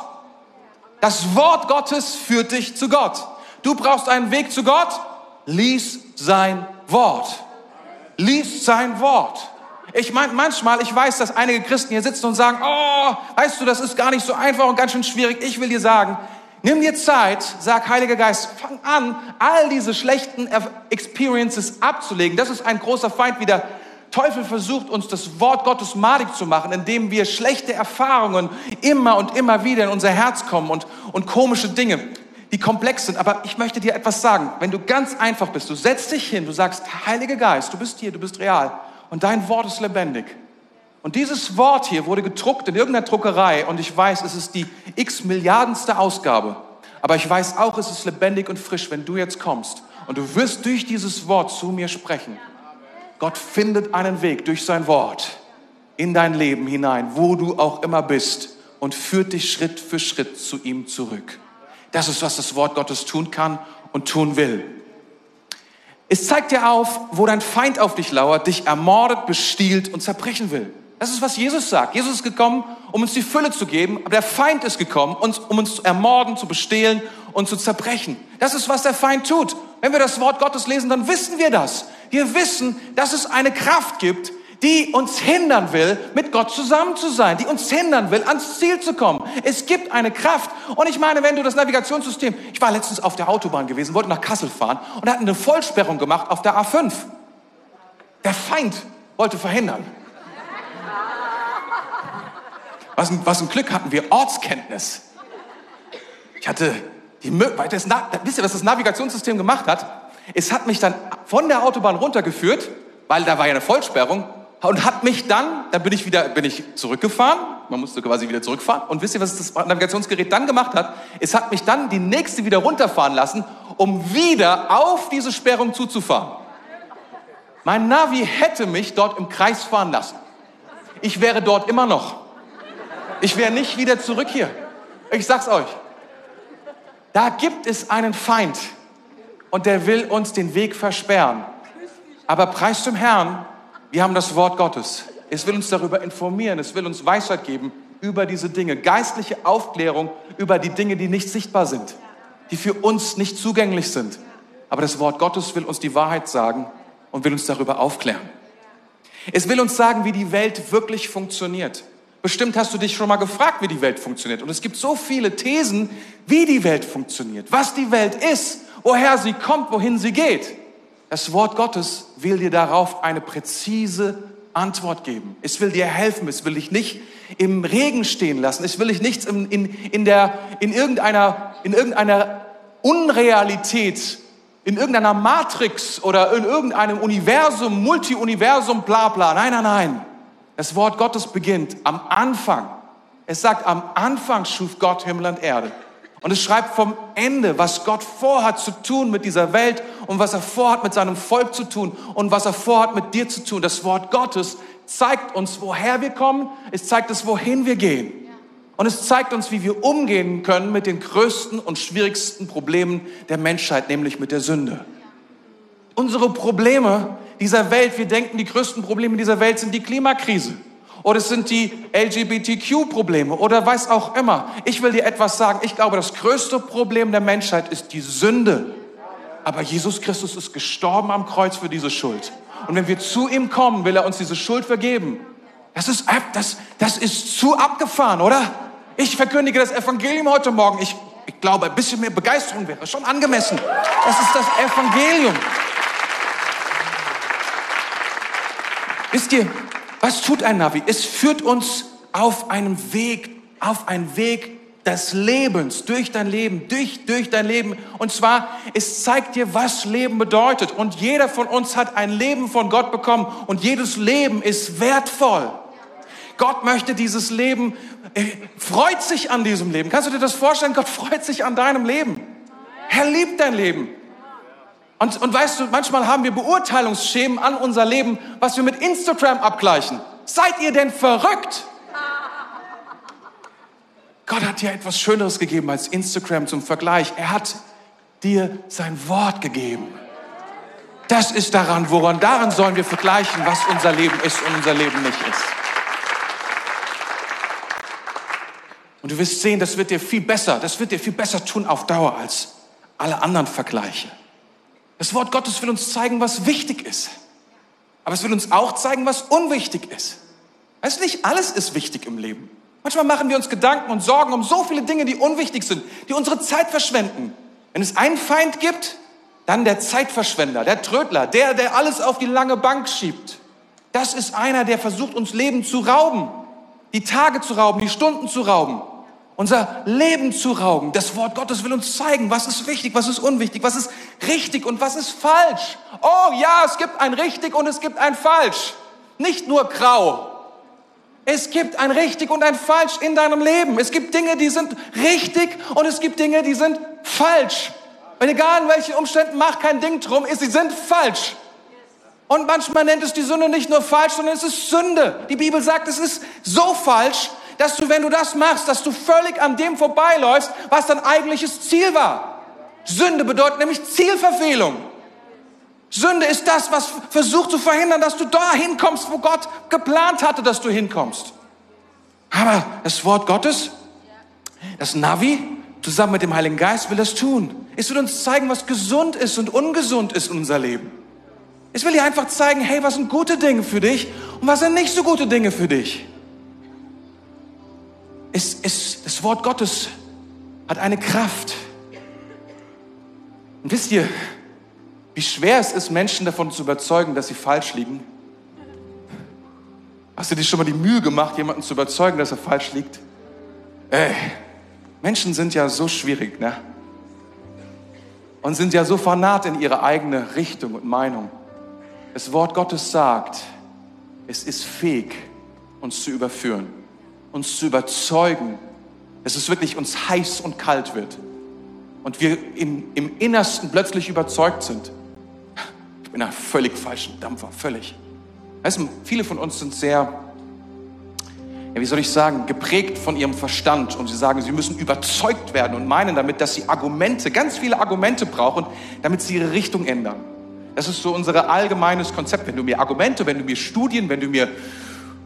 Das Wort Gottes führt dich zu Gott. Du brauchst einen Weg zu Gott. Lies sein Wort. Lies sein Wort. Ich meine, manchmal, ich weiß, dass einige Christen hier sitzen und sagen, oh, weißt du, das ist gar nicht so einfach und ganz schön schwierig. Ich will dir sagen, Nimm dir Zeit, sag Heiliger Geist, fang an, all diese schlechten Experiences abzulegen. Das ist ein großer Feind, wie der Teufel versucht, uns das Wort Gottes madig zu machen, indem wir schlechte Erfahrungen immer und immer wieder in unser Herz kommen und, und komische Dinge, die komplex sind. Aber ich möchte dir etwas sagen. Wenn du ganz einfach bist, du setzt dich hin, du sagst, Heiliger Geist, du bist hier, du bist real und dein Wort ist lebendig. Und dieses Wort hier wurde gedruckt in irgendeiner Druckerei und ich weiß, es ist die x Milliardenste Ausgabe. Aber ich weiß auch, es ist lebendig und frisch, wenn du jetzt kommst und du wirst durch dieses Wort zu mir sprechen. Gott findet einen Weg durch sein Wort in dein Leben hinein, wo du auch immer bist und führt dich Schritt für Schritt zu ihm zurück. Das ist, was das Wort Gottes tun kann und tun will. Es zeigt dir auf, wo dein Feind auf dich lauert, dich ermordet, bestiehlt und zerbrechen will. Das ist, was Jesus sagt. Jesus ist gekommen, um uns die Fülle zu geben, aber der Feind ist gekommen, um uns zu ermorden, zu bestehlen und zu zerbrechen. Das ist, was der Feind tut. Wenn wir das Wort Gottes lesen, dann wissen wir das. Wir wissen, dass es eine Kraft gibt, die uns hindern will, mit Gott zusammen zu sein, die uns hindern will, ans Ziel zu kommen. Es gibt eine Kraft. Und ich meine, wenn du das Navigationssystem, ich war letztens auf der Autobahn gewesen, wollte nach Kassel fahren und hatten eine Vollsperrung gemacht auf der A5. Der Feind wollte verhindern. Was ein, was ein Glück hatten wir, Ortskenntnis. Ich hatte die Möglichkeit, wisst ihr, was das Navigationssystem gemacht hat? Es hat mich dann von der Autobahn runtergeführt, weil da war ja eine Vollsperrung, und hat mich dann, dann bin ich wieder, bin ich zurückgefahren, man musste quasi wieder zurückfahren, und wisst ihr, was das Navigationsgerät dann gemacht hat? Es hat mich dann die nächste wieder runterfahren lassen, um wieder auf diese Sperrung zuzufahren. Mein Navi hätte mich dort im Kreis fahren lassen. Ich wäre dort immer noch. Ich wäre nicht wieder zurück hier. Ich sag's euch. Da gibt es einen Feind und der will uns den Weg versperren. Aber preis dem Herrn, wir haben das Wort Gottes. Es will uns darüber informieren, es will uns Weisheit geben über diese Dinge, geistliche Aufklärung über die Dinge, die nicht sichtbar sind, die für uns nicht zugänglich sind. Aber das Wort Gottes will uns die Wahrheit sagen und will uns darüber aufklären. Es will uns sagen, wie die Welt wirklich funktioniert. Bestimmt hast du dich schon mal gefragt, wie die Welt funktioniert. Und es gibt so viele Thesen, wie die Welt funktioniert, was die Welt ist, woher sie kommt, wohin sie geht. Das Wort Gottes will dir darauf eine präzise Antwort geben. Es will dir helfen. Es will dich nicht im Regen stehen lassen. Es will dich nicht in, in, in, der, in, irgendeiner, in irgendeiner Unrealität, in irgendeiner Matrix oder in irgendeinem Universum, Multi-Universum, bla bla. Nein, nein, nein. Das Wort Gottes beginnt am Anfang. Es sagt, am Anfang schuf Gott Himmel und Erde. Und es schreibt vom Ende, was Gott vorhat zu tun mit dieser Welt und was er vorhat mit seinem Volk zu tun und was er vorhat mit dir zu tun. Das Wort Gottes zeigt uns, woher wir kommen. Es zeigt uns, wohin wir gehen. Und es zeigt uns, wie wir umgehen können mit den größten und schwierigsten Problemen der Menschheit, nämlich mit der Sünde. Unsere Probleme dieser Welt, wir denken, die größten Probleme dieser Welt sind die Klimakrise oder es sind die LGBTQ-Probleme oder weiß auch immer. Ich will dir etwas sagen. Ich glaube, das größte Problem der Menschheit ist die Sünde. Aber Jesus Christus ist gestorben am Kreuz für diese Schuld. Und wenn wir zu ihm kommen, will er uns diese Schuld vergeben. Das ist, das, das ist zu abgefahren, oder? Ich verkündige das Evangelium heute Morgen. Ich, ich glaube, ein bisschen mehr Begeisterung wäre schon angemessen. Das ist das Evangelium. Wisst ihr, was tut ein Navi? Es führt uns auf einem Weg, auf einen Weg des Lebens, durch dein Leben, durch, durch dein Leben. Und zwar, es zeigt dir, was Leben bedeutet. Und jeder von uns hat ein Leben von Gott bekommen und jedes Leben ist wertvoll. Gott möchte dieses Leben, äh, freut sich an diesem Leben. Kannst du dir das vorstellen? Gott freut sich an deinem Leben. Er liebt dein Leben. Und, und weißt du, manchmal haben wir Beurteilungsschemen an unser Leben, was wir mit Instagram abgleichen. Seid ihr denn verrückt? Gott hat dir etwas Schöneres gegeben als Instagram zum Vergleich. Er hat dir sein Wort gegeben. Das ist daran, woran daran sollen wir vergleichen, was unser Leben ist und unser Leben nicht ist. Und du wirst sehen, das wird dir viel besser, das wird dir viel besser tun auf Dauer als alle anderen Vergleiche. Das Wort Gottes will uns zeigen, was wichtig ist. Aber es will uns auch zeigen, was unwichtig ist. Weißt du, nicht alles ist wichtig im Leben. Manchmal machen wir uns Gedanken und Sorgen um so viele Dinge, die unwichtig sind, die unsere Zeit verschwenden. Wenn es einen Feind gibt, dann der Zeitverschwender, der Trödler, der, der alles auf die lange Bank schiebt. Das ist einer, der versucht, uns Leben zu rauben, die Tage zu rauben, die Stunden zu rauben unser Leben zu rauben. Das Wort Gottes will uns zeigen, was ist wichtig, was ist unwichtig, was ist richtig und was ist falsch. Oh ja, es gibt ein richtig und es gibt ein falsch. Nicht nur grau. Es gibt ein richtig und ein falsch in deinem Leben. Es gibt Dinge, die sind richtig und es gibt Dinge, die sind falsch. Und egal in welchen Umständen, mach kein Ding drum, sie sind falsch. Und manchmal nennt es die Sünde nicht nur falsch, sondern es ist Sünde. Die Bibel sagt, es ist so falsch, dass du, wenn du das machst, dass du völlig an dem vorbeiläufst, was dein eigentliches Ziel war. Sünde bedeutet nämlich Zielverfehlung. Sünde ist das, was versucht zu verhindern, dass du dahin kommst, wo Gott geplant hatte, dass du hinkommst. Aber das Wort Gottes, das Navi, zusammen mit dem Heiligen Geist will das tun. Es will uns zeigen, was gesund ist und ungesund ist in unser Leben. Es will dir einfach zeigen, hey, was sind gute Dinge für dich und was sind nicht so gute Dinge für dich ist, ist, das Wort Gottes hat eine Kraft. Und wisst ihr, wie schwer es ist, Menschen davon zu überzeugen, dass sie falsch liegen? Hast du dir schon mal die Mühe gemacht, jemanden zu überzeugen, dass er falsch liegt? Ey, Menschen sind ja so schwierig, ne? Und sind ja so fanat in ihre eigene Richtung und Meinung. Das Wort Gottes sagt, es ist fähig, uns zu überführen uns zu überzeugen, dass es wirklich uns heiß und kalt wird und wir im, im Innersten plötzlich überzeugt sind. Ich bin ein völlig falschen Dampfer, völlig. Weißt du, viele von uns sind sehr, ja, wie soll ich sagen, geprägt von ihrem Verstand und sie sagen, sie müssen überzeugt werden und meinen damit, dass sie Argumente, ganz viele Argumente brauchen, damit sie ihre Richtung ändern. Das ist so unser allgemeines Konzept. Wenn du mir Argumente, wenn du mir Studien, wenn du mir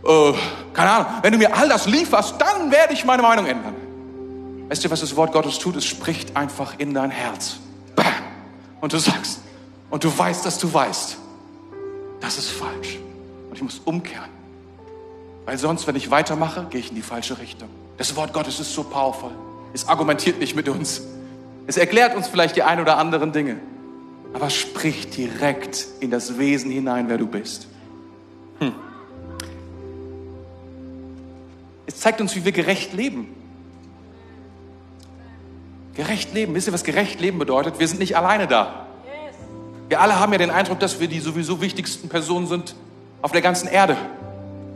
äh, keine Ahnung, wenn du mir all das lieferst, dann werde ich meine Meinung ändern. Weißt du, was das Wort Gottes tut? Es spricht einfach in dein Herz. Bam. Und du sagst, und du weißt, dass du weißt, das ist falsch. Und ich muss umkehren. Weil sonst, wenn ich weitermache, gehe ich in die falsche Richtung. Das Wort Gottes ist so powerful. Es argumentiert nicht mit uns. Es erklärt uns vielleicht die ein oder anderen Dinge. Aber spricht direkt in das Wesen hinein, wer du bist. Hm. Es zeigt uns, wie wir gerecht leben. Gerecht leben. Wisst ihr, was gerecht leben bedeutet? Wir sind nicht alleine da. Wir alle haben ja den Eindruck, dass wir die sowieso wichtigsten Personen sind auf der ganzen Erde.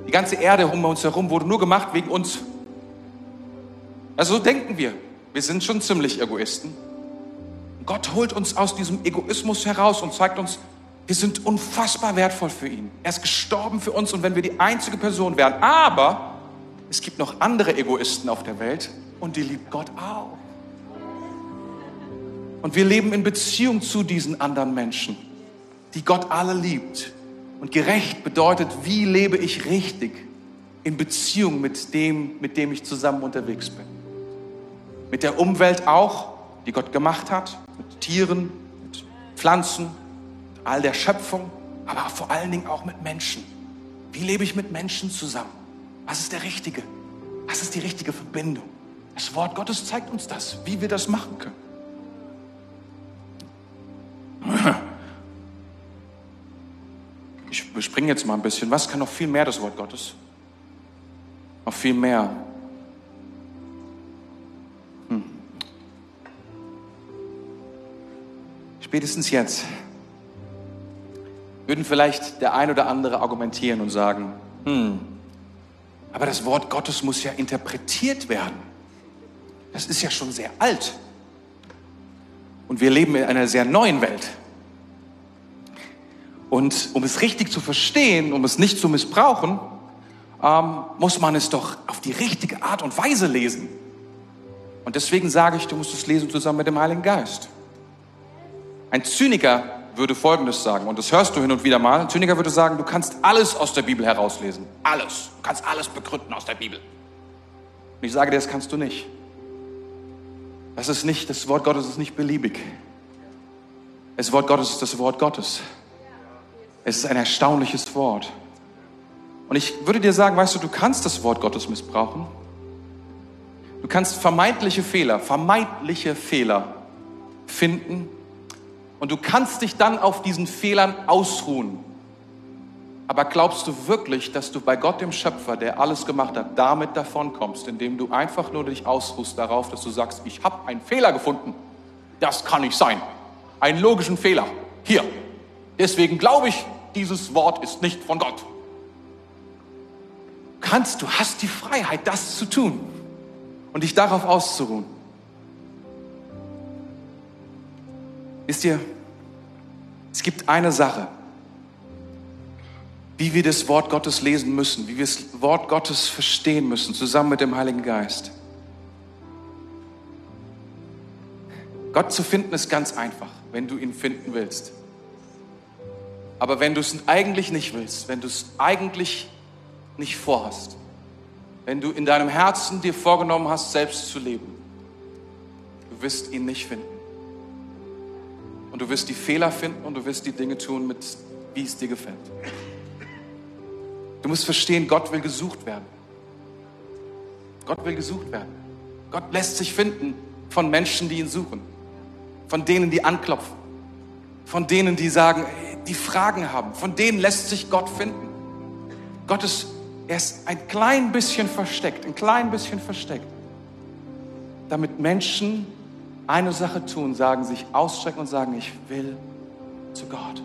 Die ganze Erde um uns herum wurde nur gemacht wegen uns. Also so denken wir. Wir sind schon ziemlich Egoisten. Gott holt uns aus diesem Egoismus heraus und zeigt uns, wir sind unfassbar wertvoll für ihn. Er ist gestorben für uns und wenn wir die einzige Person wären, aber es gibt noch andere Egoisten auf der Welt und die liebt Gott auch. Und wir leben in Beziehung zu diesen anderen Menschen, die Gott alle liebt. Und gerecht bedeutet, wie lebe ich richtig in Beziehung mit dem, mit dem ich zusammen unterwegs bin. Mit der Umwelt auch, die Gott gemacht hat, mit Tieren, mit Pflanzen, mit all der Schöpfung, aber vor allen Dingen auch mit Menschen. Wie lebe ich mit Menschen zusammen? Was ist der richtige? Was ist die richtige Verbindung? Das Wort Gottes zeigt uns das, wie wir das machen können. Ich springe jetzt mal ein bisschen. Was kann noch viel mehr das Wort Gottes? Noch viel mehr. Hm. Spätestens jetzt würden vielleicht der ein oder andere argumentieren und sagen, hm, aber das Wort Gottes muss ja interpretiert werden. Das ist ja schon sehr alt. Und wir leben in einer sehr neuen Welt. Und um es richtig zu verstehen, um es nicht zu missbrauchen, ähm, muss man es doch auf die richtige Art und Weise lesen. Und deswegen sage ich, du musst es lesen zusammen mit dem Heiligen Geist. Ein Zyniker würde Folgendes sagen, und das hörst du hin und wieder mal. Zyniker würde sagen, du kannst alles aus der Bibel herauslesen. Alles. Du kannst alles begründen aus der Bibel. Und ich sage dir, das kannst du nicht. Das ist nicht, das Wort Gottes ist nicht beliebig. Das Wort Gottes ist das Wort Gottes. Es ist ein erstaunliches Wort. Und ich würde dir sagen, weißt du, du kannst das Wort Gottes missbrauchen. Du kannst vermeintliche Fehler, vermeintliche Fehler finden und du kannst dich dann auf diesen Fehlern ausruhen. Aber glaubst du wirklich, dass du bei Gott, dem Schöpfer, der alles gemacht hat, damit davonkommst, indem du einfach nur dich ausruhst darauf, dass du sagst, ich habe einen Fehler gefunden? Das kann nicht sein. Einen logischen Fehler. Hier. Deswegen glaube ich, dieses Wort ist nicht von Gott. Kannst du, hast die Freiheit, das zu tun und dich darauf auszuruhen. Wisst ihr, es gibt eine Sache, wie wir das Wort Gottes lesen müssen, wie wir das Wort Gottes verstehen müssen, zusammen mit dem Heiligen Geist. Gott zu finden ist ganz einfach, wenn du ihn finden willst. Aber wenn du es eigentlich nicht willst, wenn du es eigentlich nicht vorhast, wenn du in deinem Herzen dir vorgenommen hast, selbst zu leben, du wirst ihn nicht finden. Und du wirst die Fehler finden und du wirst die Dinge tun, mit, wie es dir gefällt. Du musst verstehen, Gott will gesucht werden. Gott will gesucht werden. Gott lässt sich finden von Menschen, die ihn suchen. Von denen, die anklopfen. Von denen, die sagen, die Fragen haben. Von denen lässt sich Gott finden. Gott ist, er ist ein klein bisschen versteckt, ein klein bisschen versteckt. Damit Menschen eine Sache tun, sagen, sich ausstrecken und sagen, ich will zu Gott.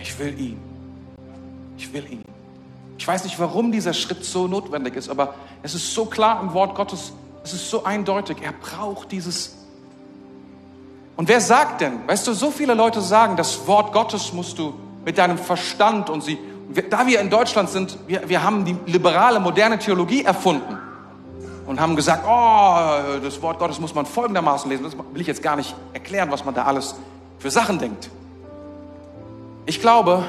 Ich will ihn. Ich will ihn. Ich weiß nicht, warum dieser Schritt so notwendig ist, aber es ist so klar im Wort Gottes, es ist so eindeutig. Er braucht dieses. Und wer sagt denn, weißt du, so viele Leute sagen, das Wort Gottes musst du mit deinem Verstand und sie, da wir in Deutschland sind, wir, wir haben die liberale, moderne Theologie erfunden und haben gesagt, oh, das Wort Gottes muss man folgendermaßen lesen. Das will ich jetzt gar nicht erklären, was man da alles für Sachen denkt. Ich glaube,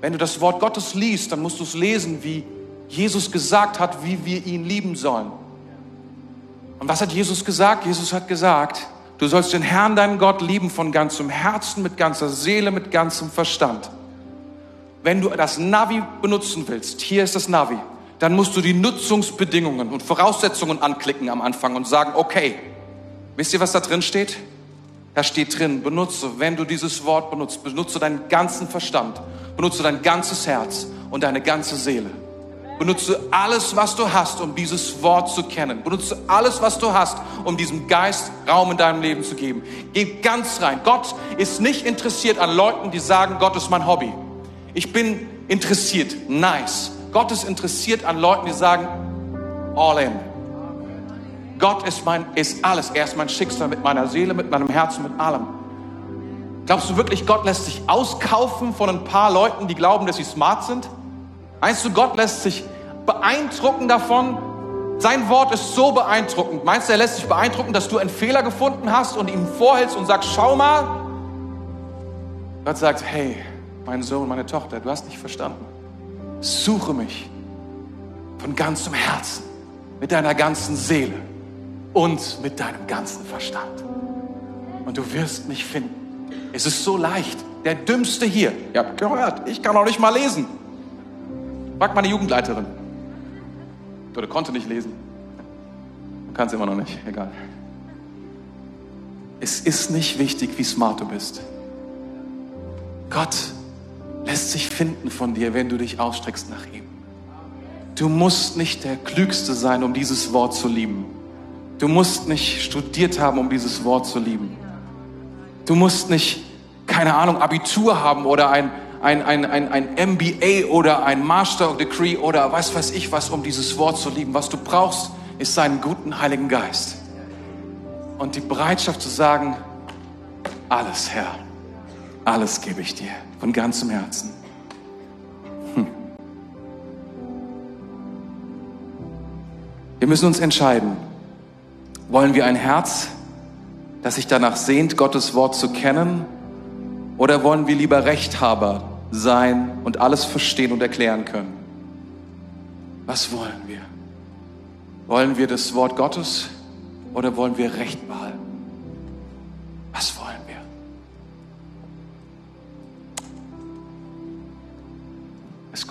wenn du das Wort Gottes liest, dann musst du es lesen, wie Jesus gesagt hat, wie wir ihn lieben sollen. Und was hat Jesus gesagt? Jesus hat gesagt, du sollst den Herrn, deinen Gott, lieben von ganzem Herzen, mit ganzer Seele, mit ganzem Verstand. Wenn du das Navi benutzen willst, hier ist das Navi, dann musst du die Nutzungsbedingungen und Voraussetzungen anklicken am Anfang und sagen, okay, wisst ihr, was da drin steht? Da steht drin, benutze, wenn du dieses Wort benutzt, benutze deinen ganzen Verstand, benutze dein ganzes Herz und deine ganze Seele. Benutze alles, was du hast, um dieses Wort zu kennen. Benutze alles, was du hast, um diesem Geist Raum in deinem Leben zu geben. Geh ganz rein. Gott ist nicht interessiert an Leuten, die sagen, Gott ist mein Hobby. Ich bin interessiert. Nice. Gott ist interessiert an Leuten, die sagen, all in. Gott ist mein, ist alles. Er ist mein Schicksal mit meiner Seele, mit meinem Herzen, mit allem. Glaubst du wirklich, Gott lässt sich auskaufen von ein paar Leuten, die glauben, dass sie smart sind? Meinst du, Gott lässt sich beeindrucken davon? Sein Wort ist so beeindruckend. Meinst du, er lässt sich beeindrucken, dass du einen Fehler gefunden hast und ihm vorhältst und sagst, schau mal? Gott sagt, hey, mein Sohn, meine Tochter, du hast nicht verstanden. Suche mich von ganzem Herzen, mit deiner ganzen Seele und mit deinem ganzen Verstand. Und du wirst mich finden. Es ist so leicht. Der Dümmste hier, ihr habt gehört, ich kann auch nicht mal lesen. Frag meine Jugendleiterin. Oder konnte nicht lesen. Kann es immer noch nicht, egal. Es ist nicht wichtig, wie smart du bist. Gott lässt sich finden von dir, wenn du dich ausstreckst nach ihm. Du musst nicht der Klügste sein, um dieses Wort zu lieben. Du musst nicht studiert haben, um dieses Wort zu lieben. Du musst nicht, keine Ahnung, Abitur haben oder ein, ein, ein, ein, ein MBA oder ein Master Degree oder was weiß ich was, um dieses Wort zu lieben. Was du brauchst, ist seinen guten Heiligen Geist. Und die Bereitschaft zu sagen, alles Herr, alles gebe ich dir von ganzem Herzen. Hm. Wir müssen uns entscheiden. Wollen wir ein Herz, das sich danach sehnt, Gottes Wort zu kennen? Oder wollen wir lieber Rechthaber sein und alles verstehen und erklären können? Was wollen wir? Wollen wir das Wort Gottes oder wollen wir Recht behalten? Was wollen wir?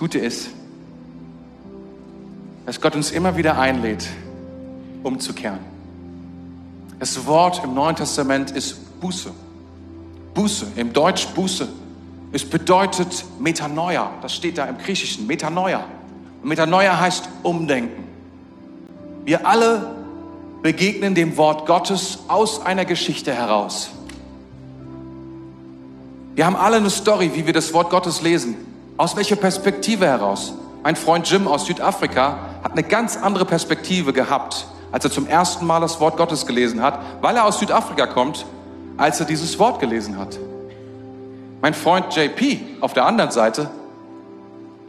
Gute ist, dass Gott uns immer wieder einlädt, umzukehren. Das Wort im Neuen Testament ist Buße. Buße, im Deutsch Buße. Es bedeutet Metanoia. Das steht da im Griechischen, Metanoia. Und Metanoia heißt Umdenken. Wir alle begegnen dem Wort Gottes aus einer Geschichte heraus. Wir haben alle eine Story, wie wir das Wort Gottes lesen. Aus welcher Perspektive heraus? Mein Freund Jim aus Südafrika hat eine ganz andere Perspektive gehabt, als er zum ersten Mal das Wort Gottes gelesen hat, weil er aus Südafrika kommt, als er dieses Wort gelesen hat. Mein Freund JP auf der anderen Seite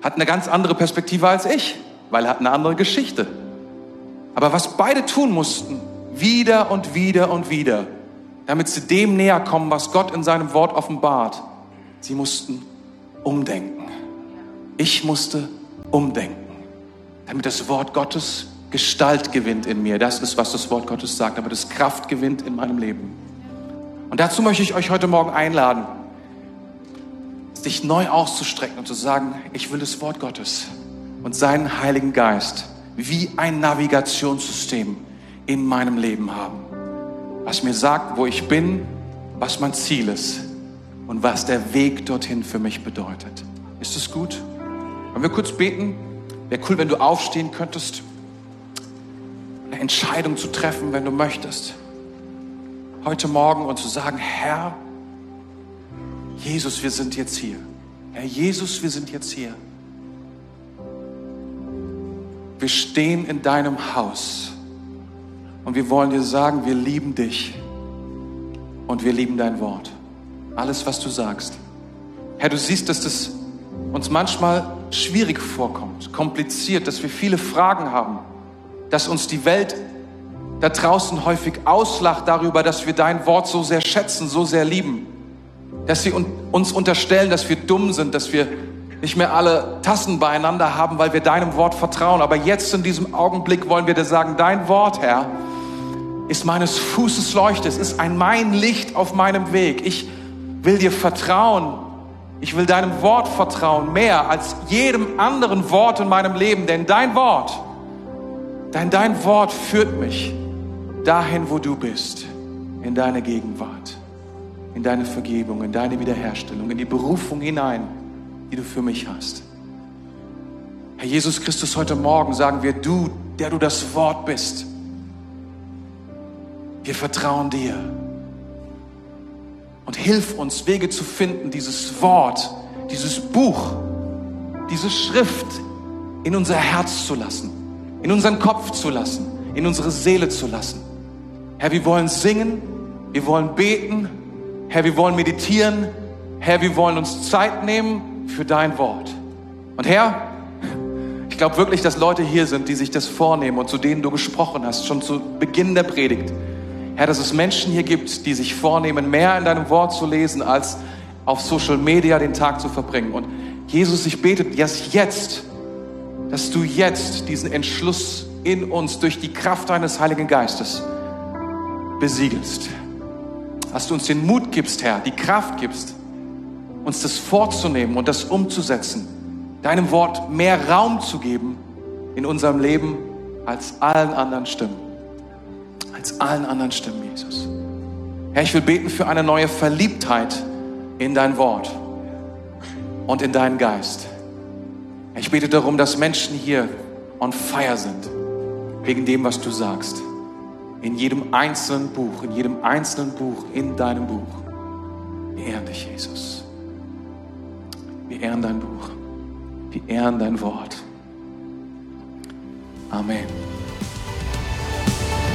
hat eine ganz andere Perspektive als ich, weil er hat eine andere Geschichte. Aber was beide tun mussten, wieder und wieder und wieder, damit sie dem näher kommen, was Gott in seinem Wort offenbart, sie mussten umdenken. Ich musste umdenken, damit das Wort Gottes Gestalt gewinnt in mir. Das ist, was das Wort Gottes sagt, damit es Kraft gewinnt in meinem Leben. Und dazu möchte ich euch heute Morgen einladen, sich neu auszustrecken und zu sagen, ich will das Wort Gottes und seinen Heiligen Geist wie ein Navigationssystem in meinem Leben haben, was mir sagt, wo ich bin, was mein Ziel ist und was der Weg dorthin für mich bedeutet. Ist es gut? Wollen wir kurz beten? Wäre cool, wenn du aufstehen könntest, eine Entscheidung zu treffen, wenn du möchtest. Heute Morgen und zu sagen, Herr, Jesus, wir sind jetzt hier. Herr Jesus, wir sind jetzt hier. Wir stehen in deinem Haus und wir wollen dir sagen, wir lieben dich und wir lieben dein Wort. Alles, was du sagst. Herr, du siehst, dass das uns manchmal schwierig vorkommt, kompliziert, dass wir viele Fragen haben, dass uns die Welt da draußen häufig auslacht darüber, dass wir dein Wort so sehr schätzen, so sehr lieben, dass sie uns unterstellen, dass wir dumm sind, dass wir nicht mehr alle Tassen beieinander haben, weil wir deinem Wort vertrauen. Aber jetzt in diesem Augenblick wollen wir dir sagen, dein Wort, Herr, ist meines Fußes Leuchte. Es ist ein mein Licht auf meinem Weg. Ich will dir vertrauen. Ich will deinem Wort vertrauen, mehr als jedem anderen Wort in meinem Leben. Denn dein Wort, dein, dein Wort führt mich dahin, wo du bist, in deine Gegenwart, in deine Vergebung, in deine Wiederherstellung, in die Berufung hinein die du für mich hast. Herr Jesus Christus, heute Morgen sagen wir, du, der du das Wort bist, wir vertrauen dir. Und hilf uns, Wege zu finden, dieses Wort, dieses Buch, diese Schrift in unser Herz zu lassen, in unseren Kopf zu lassen, in unsere Seele zu lassen. Herr, wir wollen singen, wir wollen beten, Herr, wir wollen meditieren, Herr, wir wollen uns Zeit nehmen für dein Wort. Und Herr, ich glaube wirklich, dass Leute hier sind, die sich das vornehmen und zu denen du gesprochen hast, schon zu Beginn der Predigt. Herr, dass es Menschen hier gibt, die sich vornehmen, mehr in deinem Wort zu lesen, als auf Social Media den Tag zu verbringen. Und Jesus, ich bete, dass jetzt, dass du jetzt diesen Entschluss in uns durch die Kraft deines Heiligen Geistes besiegelst. Dass du uns den Mut gibst, Herr, die Kraft gibst, uns das vorzunehmen und das umzusetzen, deinem Wort mehr Raum zu geben in unserem Leben als allen anderen Stimmen. Als allen anderen Stimmen, Jesus. Herr, ich will beten für eine neue Verliebtheit in dein Wort und in deinen Geist. Ich bete darum, dass Menschen hier on fire sind, wegen dem, was du sagst. In jedem einzelnen Buch, in jedem einzelnen Buch, in deinem Buch. Wir ehren dich, Jesus. Wir ehren dein Buch. Wir ehren dein Wort. Amen.